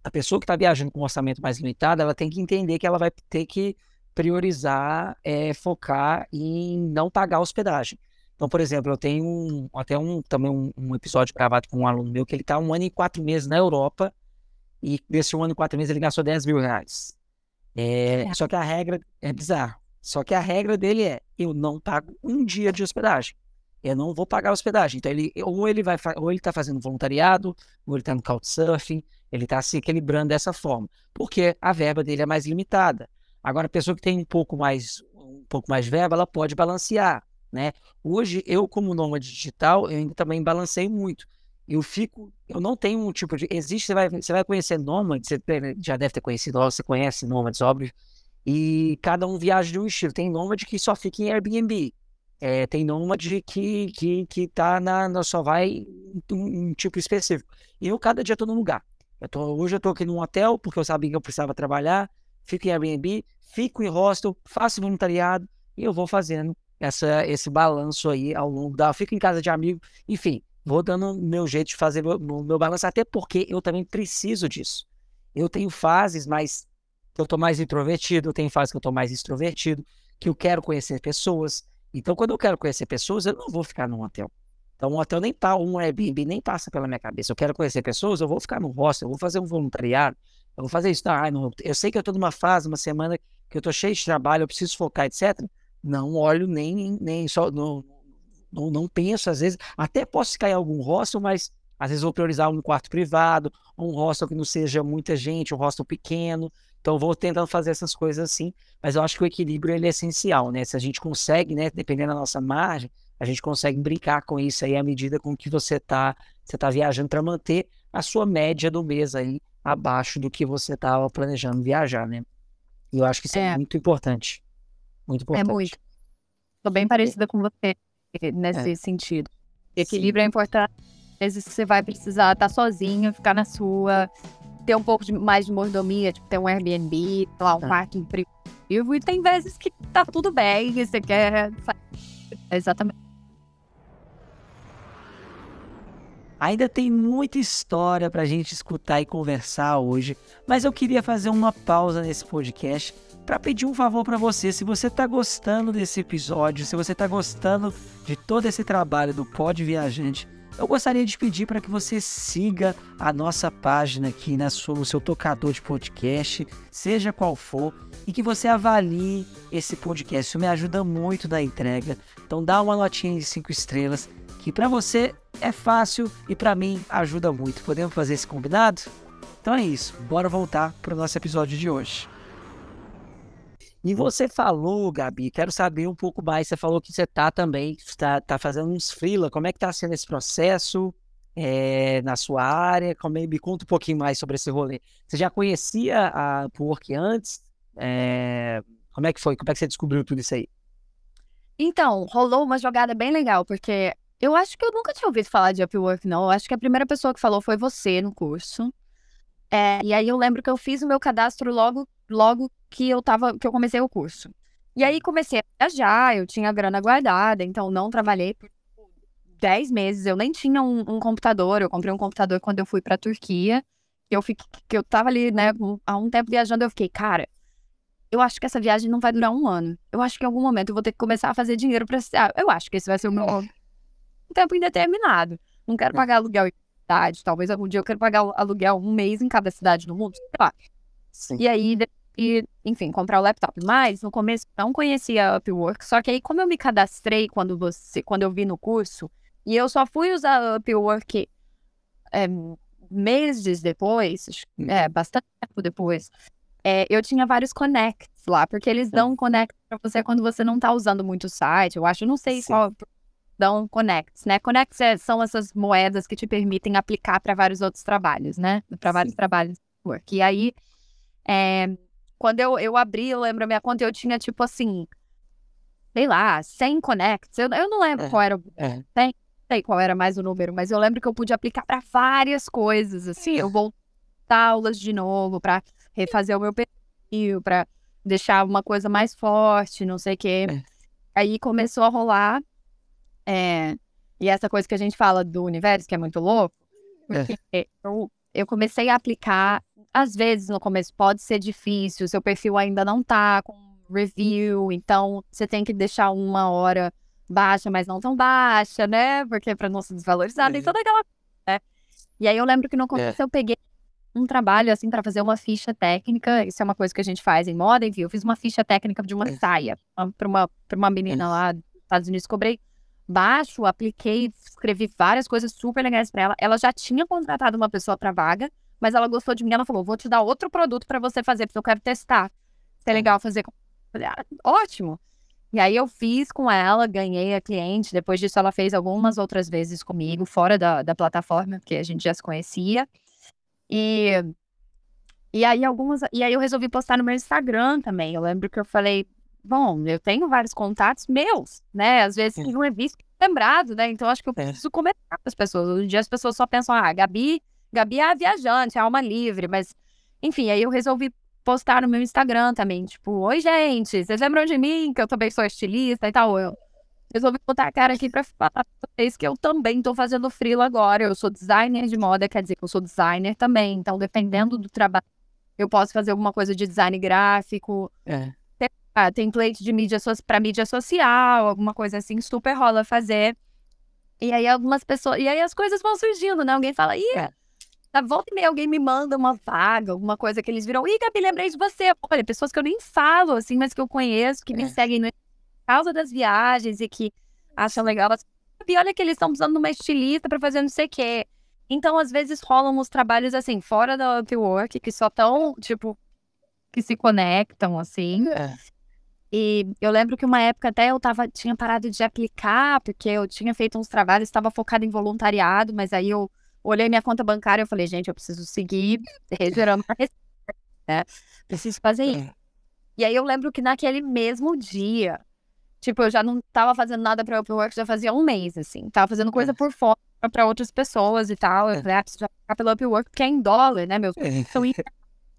A pessoa que está viajando com um orçamento mais limitado, ela tem que entender que ela vai ter que priorizar, é, focar em não pagar hospedagem. Então, por exemplo, eu tenho um, até um, também um, um, episódio gravado com um aluno meu que ele está um ano e quatro meses na Europa e desse um ano e quatro meses ele gastou 10 mil reais. É, é. Só que a regra é bizarro. Só que a regra dele é: eu não pago um dia de hospedagem. Eu não vou pagar hospedagem. Então, ele, ou ele vai ou ele está fazendo voluntariado, ou ele está no Couchsurfing, ele está se equilibrando dessa forma. Porque a verba dele é mais limitada. Agora, a pessoa que tem um pouco mais, um pouco mais verba, ela pode balancear. Né? Hoje, eu, como nômade digital, eu ainda também balanceio muito eu fico, eu não tenho um tipo de, existe, você vai, você vai conhecer nômades, você já deve ter conhecido, você conhece nômades, óbvio, e cada um viaja de um estilo, tem nômade que só fica em Airbnb, é, tem nômade que, que, que tá na, na só vai um, um, tipo específico, e eu cada dia tô num lugar, eu tô, hoje eu tô aqui num hotel, porque eu sabia que eu precisava trabalhar, fico em Airbnb, fico em hostel, faço voluntariado, e eu vou fazendo essa, esse balanço aí ao longo da, fico em casa de amigo, enfim, vou dando meu jeito de fazer meu, meu balanço, até porque eu também preciso disso. Eu tenho fases mais que eu tô mais introvertido, eu tenho fases que eu tô mais extrovertido, que eu quero conhecer pessoas. Então, quando eu quero conhecer pessoas, eu não vou ficar num hotel. Então, um hotel nem tá, um Airbnb nem passa pela minha cabeça. Eu quero conhecer pessoas, eu vou ficar no hostel, eu vou fazer um voluntariado, eu vou fazer isso. Ah, não, eu sei que eu tô numa fase, uma semana que eu tô cheio de trabalho, eu preciso focar, etc. Não olho nem, nem só, não, não, não penso, às vezes, até posso cair em algum hostel, mas Às vezes vou priorizar um quarto privado, um hostel que não seja muita gente, um hostel pequeno. Então vou tentando fazer essas coisas assim, mas eu acho que o equilíbrio ele é essencial, né? Se a gente consegue, né, dependendo da nossa margem, a gente consegue brincar com isso aí à medida com que você está você tá viajando para manter a sua média do mês aí abaixo do que você estava planejando viajar, né? E eu acho que isso é, é muito importante. Muito é importante. É muito. Estou bem parecida com você nesse é. sentido. Equilíbrio é Sim. é importante. Às vezes você vai precisar estar tá sozinho, ficar na sua, ter um pouco de, mais de mordomia, tipo, ter um Airbnb, lá, um tá. parque privativo. E tem vezes que tá tudo bem, você quer. Exatamente. Ainda tem muita história para a gente escutar e conversar hoje, mas eu queria fazer uma pausa nesse podcast para pedir um favor para você. Se você está gostando desse episódio, se você está gostando de todo esse trabalho do Pod Viajante, eu gostaria de pedir para que você siga a nossa página aqui na sua, no seu tocador de podcast, seja qual for, e que você avalie esse podcast. Isso me ajuda muito na entrega. Então dá uma notinha de 5 estrelas, que para você é fácil e para mim ajuda muito. Podemos fazer esse combinado? Então é isso, bora voltar para o nosso episódio de hoje. E você falou, Gabi, quero saber um pouco mais. Você falou que você está também, está tá fazendo uns freela. Como é que está sendo esse processo é, na sua área? Como é, me conta um pouquinho mais sobre esse rolê. Você já conhecia a Upwork antes? É, como é que foi? Como é que você descobriu tudo isso aí? Então, rolou uma jogada bem legal, porque eu acho que eu nunca tinha ouvido falar de Upwork, não. Eu acho que a primeira pessoa que falou foi você no curso. É, e aí eu lembro que eu fiz o meu cadastro logo, logo que eu tava, que eu comecei o curso. E aí comecei a viajar, eu tinha grana guardada, então não trabalhei por 10 meses. Eu nem tinha um, um computador. Eu comprei um computador quando eu fui pra Turquia. Eu fiquei, que eu tava ali, né, há um tempo viajando, eu fiquei, cara, eu acho que essa viagem não vai durar um ano. Eu acho que em algum momento eu vou ter que começar a fazer dinheiro pra. Ah, eu acho que esse vai ser o meu um tempo indeterminado. Não quero pagar aluguel em cidade. Talvez algum dia eu quero pagar aluguel um mês em cada cidade do mundo. Sim. E aí, e, enfim, comprar o laptop. Mas no começo não conhecia a Upwork. Só que aí, como eu me cadastrei quando você, quando eu vi no curso, e eu só fui usar a Upwork é, meses depois, hum. é, bastante tempo depois, é, eu tinha vários connects lá, porque eles dão um connect para você quando você não tá usando muito o site. Eu acho, não sei Sim. qual dão connects, né? Connects é, são essas moedas que te permitem aplicar para vários outros trabalhos, né? Para vários trabalhos work. E aí, é, quando eu, eu abri, eu lembro a minha conta, eu tinha tipo assim, sei lá, 100 connects. Eu, eu não lembro é, qual era o. É. Tem, sei qual era mais o número, mas eu lembro que eu pude aplicar para várias coisas, assim. Eu voltar aulas de novo para refazer o meu perfil, para deixar uma coisa mais forte, não sei o quê. É. Aí começou a rolar é, e essa coisa que a gente fala do universo, que é muito louco, porque é. eu, eu comecei a aplicar, às vezes no começo pode ser difícil, seu perfil ainda não tá com review, então você tem que deixar uma hora baixa, mas não tão baixa, né? Porque para não se desvalorizar, tem toda aquela. Né? E aí eu lembro que no começo é. eu peguei um trabalho assim para fazer uma ficha técnica. Isso é uma coisa que a gente faz em moda, enfim. Eu fiz uma ficha técnica de uma é. saia para uma, pra uma menina é. lá dos Estados Unidos. Cobrei baixo, apliquei, escrevi várias coisas super legais para ela. Ela já tinha contratado uma pessoa para vaga, mas ela gostou de mim. Ela falou: vou te dar outro produto para você fazer, porque eu quero testar. Se é legal fazer. Falei, ah, ótimo. E aí eu fiz com ela, ganhei a cliente. Depois disso, ela fez algumas outras vezes comigo, fora da, da plataforma, porque a gente já se conhecia. E, e aí algumas. E aí eu resolvi postar no meu Instagram também. Eu lembro que eu falei, bom, eu tenho vários contatos meus, né? Às vezes que não é visto, lembrado, né? Então acho que eu é. preciso comentar com as pessoas. Hoje em dia as pessoas só pensam, ah, Gabi, Gabi é a viajante, é a alma livre, mas enfim, aí eu resolvi postar no meu Instagram também, tipo, oi gente, vocês lembram de mim, que eu também sou estilista e tal. Eu resolvi botar a cara aqui pra falar pra vocês que eu também tô fazendo frilo agora. Eu sou designer de moda, quer dizer que eu sou designer também. Então, dependendo do trabalho, eu posso fazer alguma coisa de design gráfico. É ah, template de mídia so para mídia social, alguma coisa assim, super rola fazer. E aí algumas pessoas. E aí as coisas vão surgindo, né? Alguém fala, ih, é. tá, volta e meia, alguém me manda uma vaga, alguma coisa que eles viram. Ih, Gabi, lembrei de você. Olha, pessoas que eu nem falo, assim, mas que eu conheço, que é. me seguem no... por causa das viagens e que acham legal. Gabi, olha que eles estão precisando de uma estilista para fazer não sei o quê. Então, às vezes, rolam os trabalhos, assim, fora da Upwork, que só tão, tipo, que se conectam, assim. É. E eu lembro que uma época até eu tava, tinha parado de aplicar, porque eu tinha feito uns trabalhos, estava focada em voluntariado, mas aí eu olhei minha conta bancária e falei, gente, eu preciso seguir gerando uma receita, né? Preciso fazer isso. E aí eu lembro que naquele mesmo dia, tipo, eu já não tava fazendo nada pra Upwork, já fazia um mês, assim. Tava fazendo coisa por fora pra outras pessoas e tal. Eu falei, ah, preciso ficar pelo Upwork, porque é em dólar, né, meu?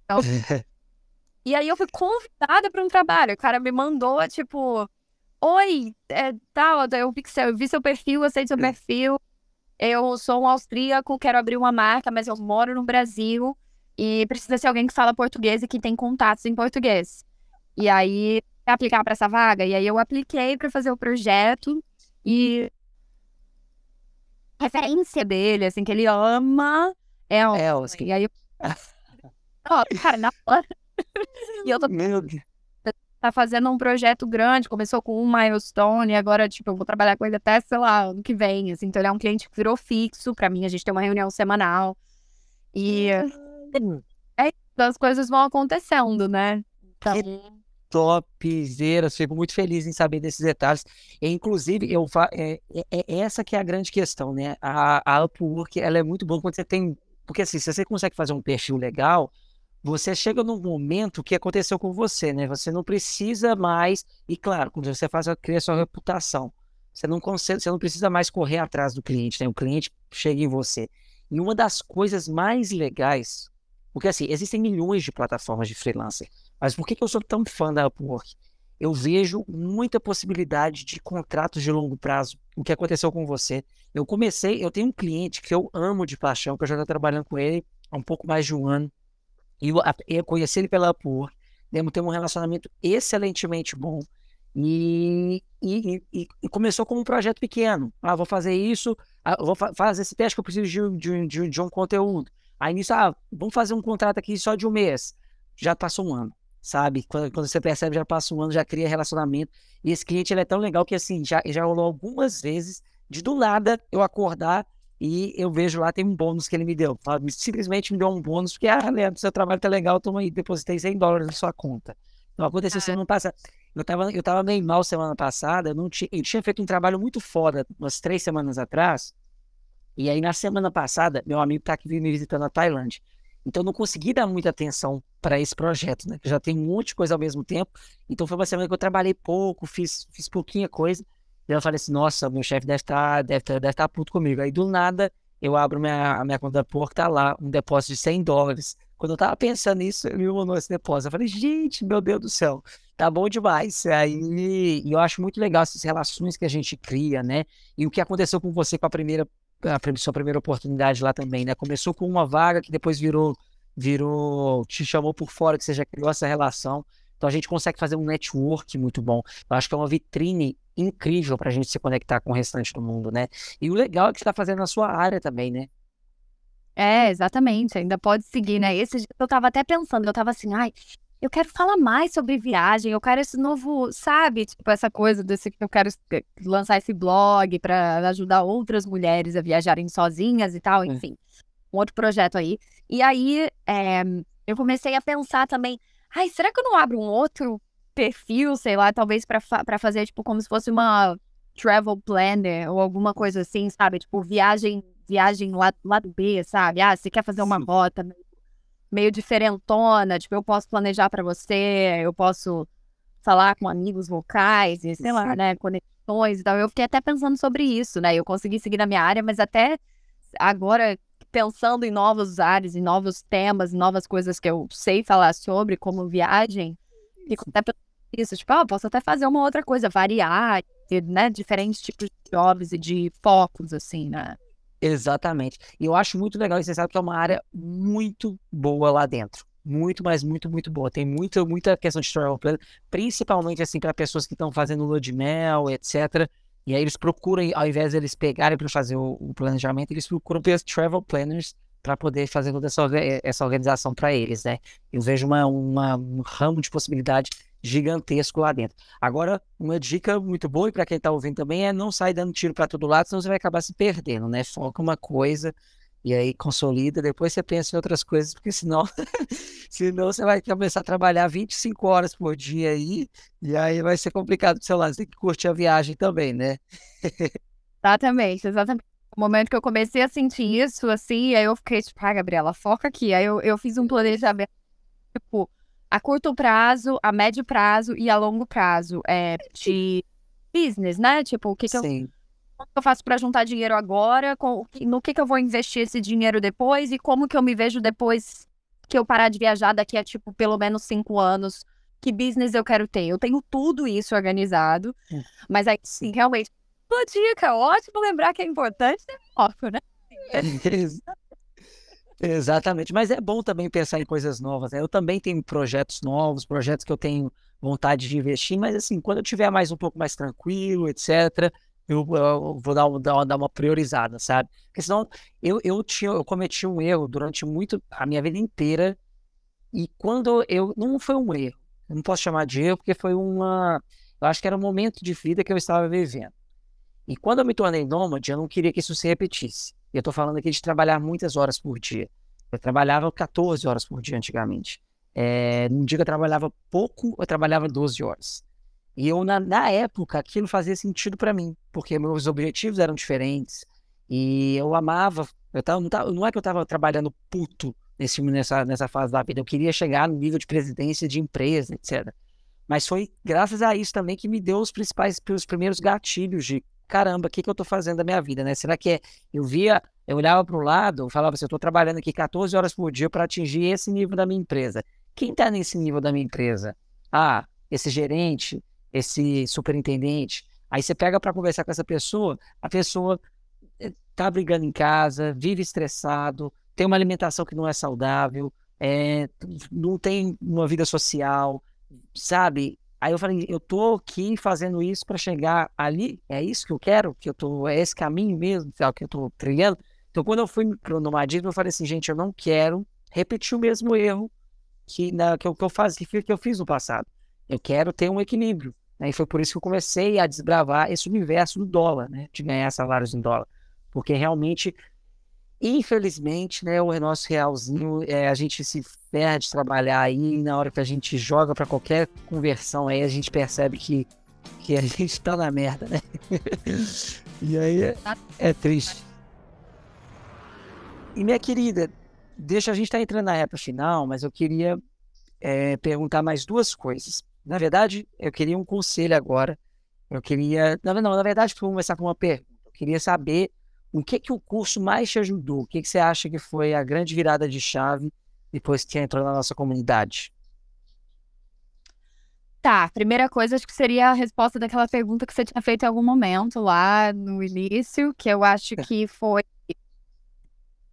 Então, e aí eu fui convidada para um trabalho. O cara me mandou, tipo, oi, é, tal, eu vi, eu vi seu perfil, eu sei seu perfil. Eu sou um austríaco, quero abrir uma marca, mas eu moro no Brasil e precisa ser alguém que fala português e que tem contatos em português. E aí, aplicar para essa vaga. E aí eu apliquei para fazer o projeto e referência dele, assim, que ele ama é o Elski. E aí eu... oh, cara, na hora e eu tô Meu Deus. tá fazendo um projeto grande, começou com um milestone, e agora, tipo, eu vou trabalhar com ele até, sei lá, ano que vem, assim. Então, ele é um cliente que virou fixo pra mim, a gente tem uma reunião semanal. E é, as coisas vão acontecendo, né? Então, Topzera, fico muito feliz em saber desses detalhes. E, inclusive, eu fa... é, é, é essa que é a grande questão, né? A, a Upwork, ela é muito boa quando você tem... Porque, assim, se você consegue fazer um perfil legal, você chega num momento que aconteceu com você, né? Você não precisa mais, e claro, quando você faz, cria sua reputação. Você não consegue, você não precisa mais correr atrás do cliente, né? O cliente chega em você. E uma das coisas mais legais, porque assim, existem milhões de plataformas de freelancer, mas por que, que eu sou tão fã da Upwork? Eu vejo muita possibilidade de contratos de longo prazo. O que aconteceu com você? Eu comecei, eu tenho um cliente que eu amo de paixão, que eu já estou trabalhando com ele há um pouco mais de um ano. E eu, eu conheci ele pela Upwork, temos ter um relacionamento excelentemente bom. E, e, e, e, começou como um projeto pequeno. Ah, vou fazer isso, ah, vou fa fazer esse teste que eu preciso de, de, de, um conteúdo. Aí nisso, ah, vamos fazer um contrato aqui só de um mês. Já passou um ano, sabe? Quando, quando você percebe, já passa um ano, já cria relacionamento. E esse cliente ele é tão legal que assim, já, já rolou algumas vezes de do nada eu acordar e eu vejo lá, tem um bônus que ele me deu. Simplesmente me deu um bônus, porque, ah, Leandro, seu trabalho tá legal, toma aí, depositei 100 dólares na sua conta. Então, aconteceu ah. semana passada. Eu tava, eu tava meio mal semana passada, eu, não tinha, eu tinha feito um trabalho muito foda umas três semanas atrás, e aí na semana passada, meu amigo tá aqui me visitando na Tailândia. Então, não consegui dar muita atenção para esse projeto, né? Já tem um monte de coisa ao mesmo tempo. Então, foi uma semana que eu trabalhei pouco, fiz, fiz pouquinha coisa. E eu falei assim, nossa, meu chefe deve estar tá, deve, deve estar tá puto comigo. Aí do nada eu abro minha, a minha conta por tá lá, um depósito de 100 dólares. Quando eu tava pensando nisso, ele me mandou esse depósito. Eu falei, gente, meu Deus do céu, tá bom demais. Aí eu acho muito legal essas relações que a gente cria, né? E o que aconteceu com você com a primeira, a sua primeira oportunidade lá também, né? Começou com uma vaga que depois virou, virou, te chamou por fora, que você já criou essa relação. Então a gente consegue fazer um network muito bom. Eu acho que é uma vitrine incrível para a gente se conectar com o restante do mundo, né? E o legal é que você está fazendo na sua área também, né? É, exatamente. Ainda pode seguir, né? Esse eu estava até pensando, eu estava assim, ai, eu quero falar mais sobre viagem, eu quero esse novo, sabe? Tipo, essa coisa desse que eu quero lançar esse blog para ajudar outras mulheres a viajarem sozinhas e tal, é. enfim. É. Um outro projeto aí. E aí, é, eu comecei a pensar também, ai, será que eu não abro um outro perfil, sei lá, talvez para fa fazer, tipo, como se fosse uma travel planner ou alguma coisa assim, sabe? Tipo, viagem, viagem lá, lado B, sabe? Ah, você quer fazer uma rota meio diferentona, tipo, eu posso planejar para você, eu posso falar com amigos locais e, sei lá, né, conexões e tal. Eu fiquei até pensando sobre isso, né? Eu consegui seguir na minha área, mas até agora pensando em novos áreas, em novos temas, em novas coisas que eu sei falar sobre, como viagem, fico até pensando isso, tipo, ah, posso até fazer uma outra coisa, variar, ter, né, diferentes tipos de jobs e de focos, assim, né? Exatamente. E eu acho muito legal, e você sabe que é uma área muito boa lá dentro. Muito, mas muito, muito boa. Tem muita, muita questão de travel plan, principalmente assim para pessoas que estão fazendo lua de mel, etc. E aí eles procuram, ao invés de eles pegarem para fazer o, planejamento, eles procuram pelos travel planners para poder fazer toda essa, essa organização para eles, né? Eu vejo uma, uma, um ramo de possibilidade gigantesco lá dentro. Agora, uma dica muito boa e para quem está ouvindo também é não sair dando tiro para todo lado, senão você vai acabar se perdendo, né? Foca uma coisa e aí consolida, depois você pensa em outras coisas, porque senão, senão você vai começar a trabalhar 25 horas por dia aí, e aí vai ser complicado pro seu lado, você tem que curtir a viagem também, né? exatamente, exatamente. No momento que eu comecei a sentir isso, assim, aí eu fiquei tipo, ah, Gabriela, foca aqui. Aí eu, eu fiz um planejamento, tipo, a curto prazo, a médio prazo e a longo prazo, é, de business, né? Tipo, o que, que eu como eu faço para juntar dinheiro agora, com, no que, que eu vou investir esse dinheiro depois e como que eu me vejo depois que eu parar de viajar daqui a, tipo, pelo menos cinco anos. Que business eu quero ter? Eu tenho tudo isso organizado, hum. mas aí, sim, realmente, boa dica, ótimo lembrar que é importante ter foco, né? Exatamente, mas é bom também pensar em coisas novas. Né? Eu também tenho projetos novos, projetos que eu tenho vontade de investir, mas assim, quando eu tiver mais um pouco mais tranquilo, etc., eu, eu vou dar, dar, dar, uma priorizada, sabe? Porque senão eu, eu, tinha, eu cometi um erro durante muito a minha vida inteira. E quando eu. Não foi um erro, eu não posso chamar de erro, porque foi uma. Eu acho que era um momento de vida que eu estava vivendo. E quando eu me tornei nômade, eu não queria que isso se repetisse. E eu estou falando aqui de trabalhar muitas horas por dia. Eu trabalhava 14 horas por dia antigamente. É, num dia que eu trabalhava pouco, eu trabalhava 12 horas. E eu, na, na época, aquilo fazia sentido para mim, porque meus objetivos eram diferentes. E eu amava. Eu tava, não, tava, não é que eu estava trabalhando puto nesse, nessa, nessa fase da vida. Eu queria chegar no nível de presidência de empresa, etc. Mas foi graças a isso também que me deu os principais, os primeiros gatilhos de caramba, o que, que eu estou fazendo da minha vida, né? Será que é. Eu via, eu olhava para o lado, falava assim, eu estou trabalhando aqui 14 horas por dia para atingir esse nível da minha empresa. Quem está nesse nível da minha empresa? Ah, esse gerente, esse superintendente. Aí você pega para conversar com essa pessoa, a pessoa eh, tá brigando em casa, vive estressado, tem uma alimentação que não é saudável, é, não tem uma vida social, sabe? Aí eu falei, eu tô aqui fazendo isso para chegar ali, é isso que eu quero, que eu tô, é esse caminho mesmo, é que eu tô trilhando. Então, quando eu fui pro nomadismo, eu falei assim, gente, eu não quero repetir o mesmo erro que, na, que, eu, que eu faz, que, que eu fiz no passado. Eu quero ter um equilíbrio. Né? E foi por isso que eu comecei a desbravar esse universo do dólar, né? de ganhar salários em dólar. Porque realmente, infelizmente, né, o nosso realzinho, é, a gente se perde de trabalhar aí, e na hora que a gente joga para qualquer conversão aí, a gente percebe que, que a gente está na merda, né? e aí é, é triste. E minha querida, deixa a gente estar tá entrando na reta final, mas eu queria é, perguntar mais duas coisas. Na verdade, eu queria um conselho agora. Eu queria. Não, não na verdade, vamos começar com uma pergunta. Eu queria saber o que, que o curso mais te ajudou. O que, que você acha que foi a grande virada de chave depois que entrou na nossa comunidade? Tá, primeira coisa acho que seria a resposta daquela pergunta que você tinha feito em algum momento lá no início, que eu acho que foi,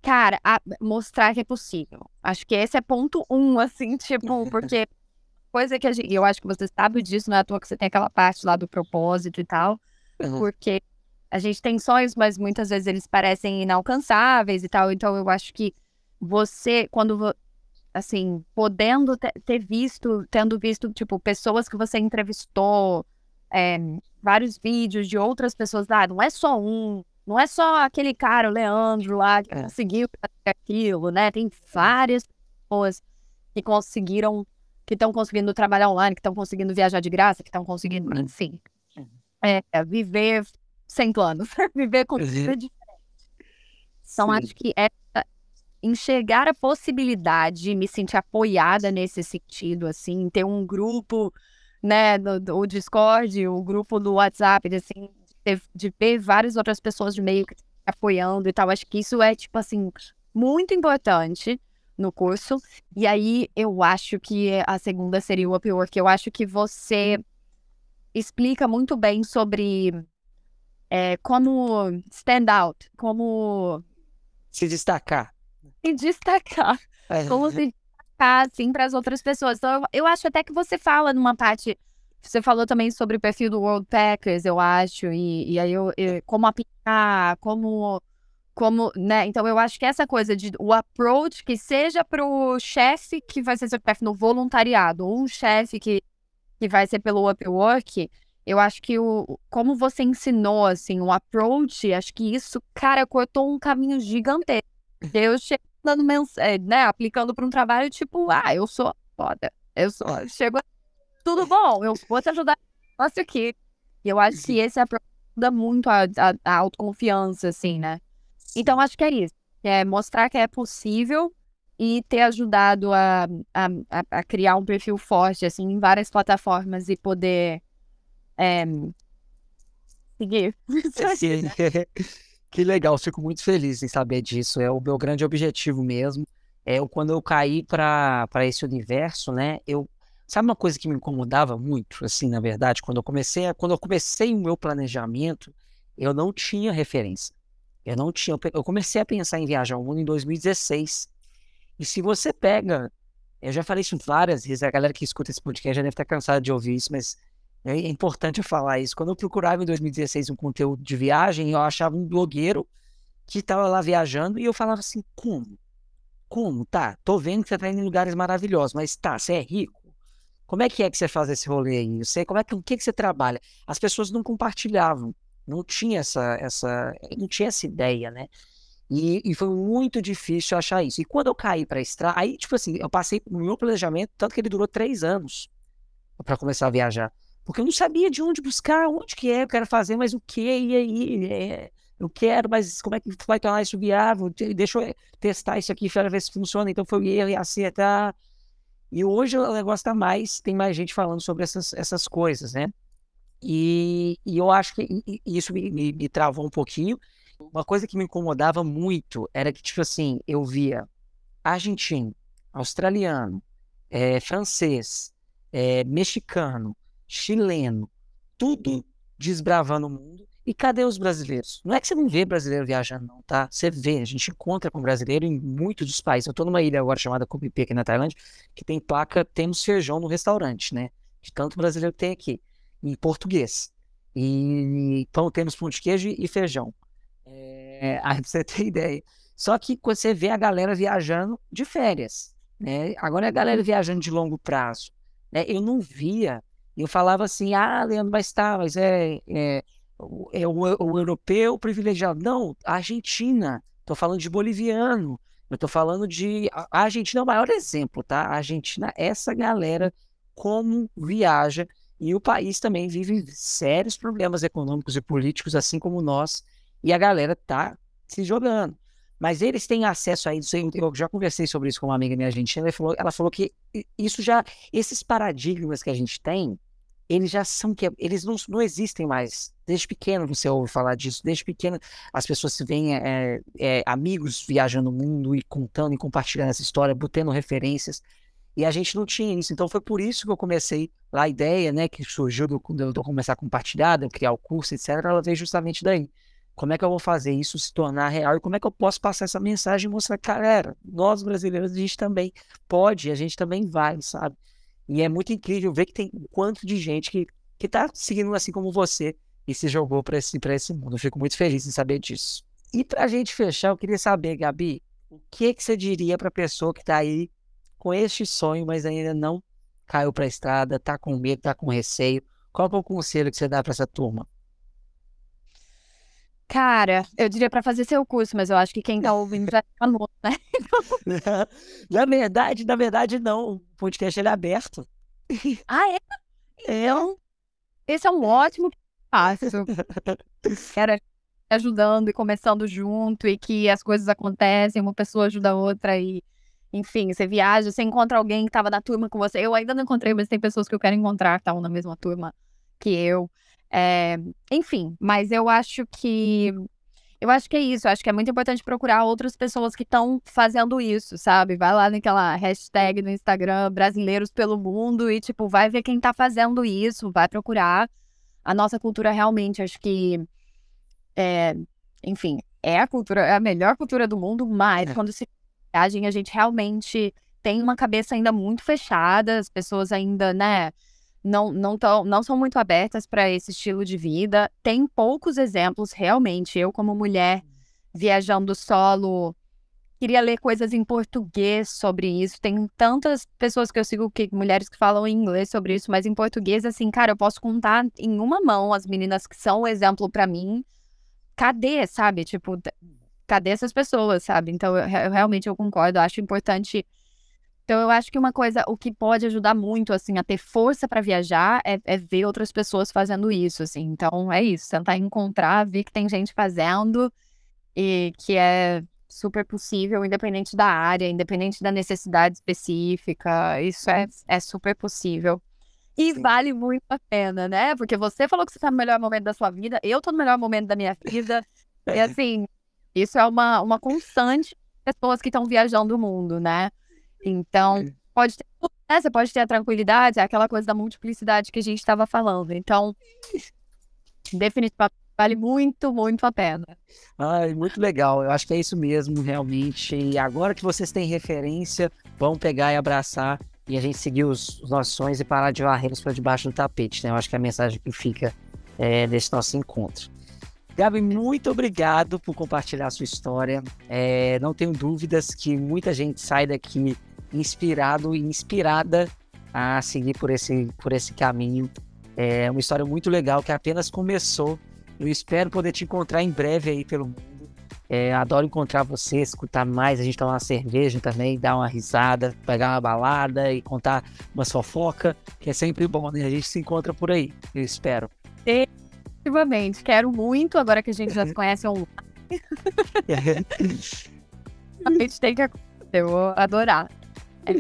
cara, mostrar que é possível. Acho que esse é ponto um, assim, tipo, porque coisa que a gente. Eu acho que você sabe disso, não é à toa que você tem aquela parte lá do propósito e tal. Uhum. Porque a gente tem sonhos, mas muitas vezes eles parecem inalcançáveis e tal. Então eu acho que você, quando assim, podendo ter visto, tendo visto, tipo, pessoas que você entrevistou, é, vários vídeos de outras pessoas, ah, não é só um, não é só aquele cara, o Leandro lá, que é. conseguiu aquilo, né? Tem várias pessoas que conseguiram que estão conseguindo trabalhar online, que estão conseguindo viajar de graça, que estão conseguindo, uhum. enfim, uhum. é, é, viver sem planos, viver com vida uhum. diferente. Então, Sim. acho que é enxergar a possibilidade, me sentir apoiada nesse sentido, assim, ter um grupo, né, no, o Discord, o grupo do WhatsApp, assim, de, de ver várias outras pessoas de meio que apoiando e tal. Acho que isso é, tipo assim, muito importante no curso. E aí eu acho que a segunda seria o Upwork. Eu acho que você explica muito bem sobre é, como stand out, como se destacar. Se destacar. É. Como se destacar, assim, para as outras pessoas. Então, eu, eu acho até que você fala numa parte. Você falou também sobre o perfil do World Packers, eu acho, e, e aí eu, eu, como aplicar, como como, né? Então eu acho que essa coisa de o approach que seja pro chefe que vai ser seu chefe no voluntariado, ou um chefe que, que vai ser pelo Upwork, eu acho que o como você ensinou assim, o approach, acho que isso, cara, cortou um caminho gigantesco. Eu chego dando mensagem, né, aplicando para um trabalho tipo, ah, eu sou foda, eu sou, chego, tudo bom, eu vou te ajudar, nossa aqui. E eu acho que uhum. esse ajuda muito a, a, a autoconfiança, assim, né? Então, acho que é isso. É mostrar que é possível e ter ajudado a, a, a, criar um perfil forte, assim, em várias plataformas e poder é, seguir. que legal, fico muito feliz em saber disso. É o meu grande objetivo mesmo. É quando eu caí para esse universo, né? Eu sabe uma coisa que me incomodava muito, assim, na verdade, quando eu comecei, a, quando eu comecei o meu planejamento, eu não tinha referência. Eu não tinha, eu comecei a pensar em viajar ao mundo em 2016. E se você pega, eu já falei isso várias vezes, a galera que escuta esse podcast já deve estar cansada de ouvir isso, mas é importante eu falar isso. Quando eu procurava em 2016 um conteúdo de viagem, eu achava um blogueiro que estava lá viajando e eu falava assim: como? Como? Tá, tô vendo que você está indo em lugares maravilhosos, mas tá, você é rico? Como é que é que você faz esse rolê aí? Você, como é que, o que, que você trabalha? As pessoas não compartilhavam, não tinha essa, essa, não tinha essa ideia, né? E, e, foi muito difícil achar isso. E quando eu caí para estrada, aí, tipo assim, eu passei no meu planejamento, tanto que ele durou três anos para começar a viajar. Porque eu não sabia de onde buscar, onde que é, eu quero fazer, mas o que, e aí, é, eu quero, mas como é que vai tornar isso viável? Deixa eu testar isso aqui para ver se funciona. Então foi erro e acertar. E hoje o negócio está mais, tem mais gente falando sobre essas, essas coisas, né? E, e eu acho que isso me, me, me travou um pouquinho. Uma coisa que me incomodava muito era que, tipo assim, eu via argentino, australiano, é, francês, é, mexicano, chileno, tudo desbravando o mundo. E cadê os brasileiros? Não é que você não vê brasileiro viajando, não, tá? Você vê, a gente encontra com brasileiro em muitos dos países. Eu tô numa ilha agora chamada Cupipi, aqui na Tailândia, que tem placa, temos feijão no restaurante, né? De tanto brasileiro que tem aqui, em português. E pão, temos pão de queijo e feijão. É, aí pra você ter ideia. Só que você vê a galera viajando de férias, né? Agora é a galera viajando de longo prazo. Né? Eu não via, eu falava assim, ah, Leandro, mas tá, mas é, é é o, o europeu privilegiado. Não, a Argentina. Estou falando de boliviano. Eu estou falando de. A Argentina é o maior exemplo, tá? A Argentina, essa galera, como viaja. E o país também vive sérios problemas econômicos e políticos, assim como nós. E a galera tá se jogando. Mas eles têm acesso a isso. Eu já conversei sobre isso com uma amiga minha argentina. Ela falou, ela falou que isso já. Esses paradigmas que a gente tem, eles já são que eles não, não existem mais. Desde pequeno você ouve falar disso, desde pequeno as pessoas se veem é, é, amigos viajando o mundo e contando e compartilhando essa história, botando referências. E a gente não tinha isso. Então foi por isso que eu comecei lá a ideia, né, que surgiu do, do, do começar a compartilhar, criar o curso, etc. Ela veio justamente daí. Como é que eu vou fazer isso se tornar real e como é que eu posso passar essa mensagem e mostrar, cara, nós brasileiros a gente também pode, a gente também vai, sabe? E é muito incrível ver que tem um quanto de gente que, que tá seguindo assim como você e se jogou para esse, esse mundo. Eu fico muito feliz em saber disso. E para a gente fechar, eu queria saber, Gabi, o que, que você diria para a pessoa que está aí com este sonho, mas ainda não caiu para a estrada, está com medo, está com receio? Qual é o conselho que você dá para essa turma? Cara, eu diria para fazer seu curso, mas eu acho que quem tá ouvindo já tá no, né? na verdade, na verdade, não. O podcast ele é aberto. Ah, é? Então, esse é um ótimo passo. Era ajudando e começando junto e que as coisas acontecem, uma pessoa ajuda a outra e, enfim, você viaja, você encontra alguém que estava na turma com você. Eu ainda não encontrei, mas tem pessoas que eu quero encontrar que estavam na mesma turma que eu. É, enfim, mas eu acho que. Eu acho que é isso. Eu acho que é muito importante procurar outras pessoas que estão fazendo isso, sabe? Vai lá naquela hashtag no Instagram, brasileiros pelo mundo, e, tipo, vai ver quem tá fazendo isso, vai procurar. A nossa cultura realmente, acho que. É, enfim, é a cultura, é a melhor cultura do mundo, mas é. quando se a gente realmente tem uma cabeça ainda muito fechada, as pessoas ainda, né? não, não, tão, não são muito abertas para esse estilo de vida. Tem poucos exemplos, realmente. Eu, como mulher, viajando solo, queria ler coisas em português sobre isso. Tem tantas pessoas que eu sigo, que, mulheres que falam em inglês sobre isso, mas em português, assim, cara, eu posso contar em uma mão as meninas que são exemplo para mim. Cadê, sabe? Tipo, cadê essas pessoas, sabe? Então, eu, eu realmente eu concordo, eu acho importante. Então, eu acho que uma coisa, o que pode ajudar muito, assim, a ter força para viajar é, é, ver outras pessoas fazendo isso, assim. Então, é isso, tentar encontrar, ver que tem gente fazendo e que é super possível, independente da área, independente da necessidade específica. Isso é, é super possível. E Sim. vale muito a pena, né? Porque você falou que você tá no melhor momento da sua vida, eu tô no melhor momento da minha vida. e assim, isso é uma, uma constante de pessoas que estão viajando o mundo, né? Então, pode ter, né? Você pode ter a tranquilidade, é aquela coisa da multiplicidade que a gente estava falando. Então, definitivamente vale muito, muito a pena. Ai, muito legal. Eu acho que é isso mesmo, realmente. E agora que vocês têm referência, vão pegar e abraçar e a gente seguir os, os nossos sonhos e parar de varrê-los para debaixo do tapete, né? Eu acho que é a mensagem que fica é, desse nosso encontro. Gabi, muito obrigado por compartilhar a sua história. É, não tenho dúvidas que muita gente sai daqui inspirado e inspirada a seguir por esse, por esse caminho. É uma história muito legal que apenas começou. Eu espero poder te encontrar em breve aí pelo mundo é, adoro encontrar você, escutar mais, a gente tomar uma cerveja também, dar uma risada, pegar uma balada e contar uma fofoca, que é sempre bom, né? A gente se encontra por aí, eu espero. Definitivamente, quero muito, agora que a gente já se conhece online. a gente tem que acontecer, eu vou adorar. É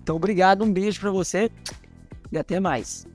então, obrigado, um beijo para você e até mais.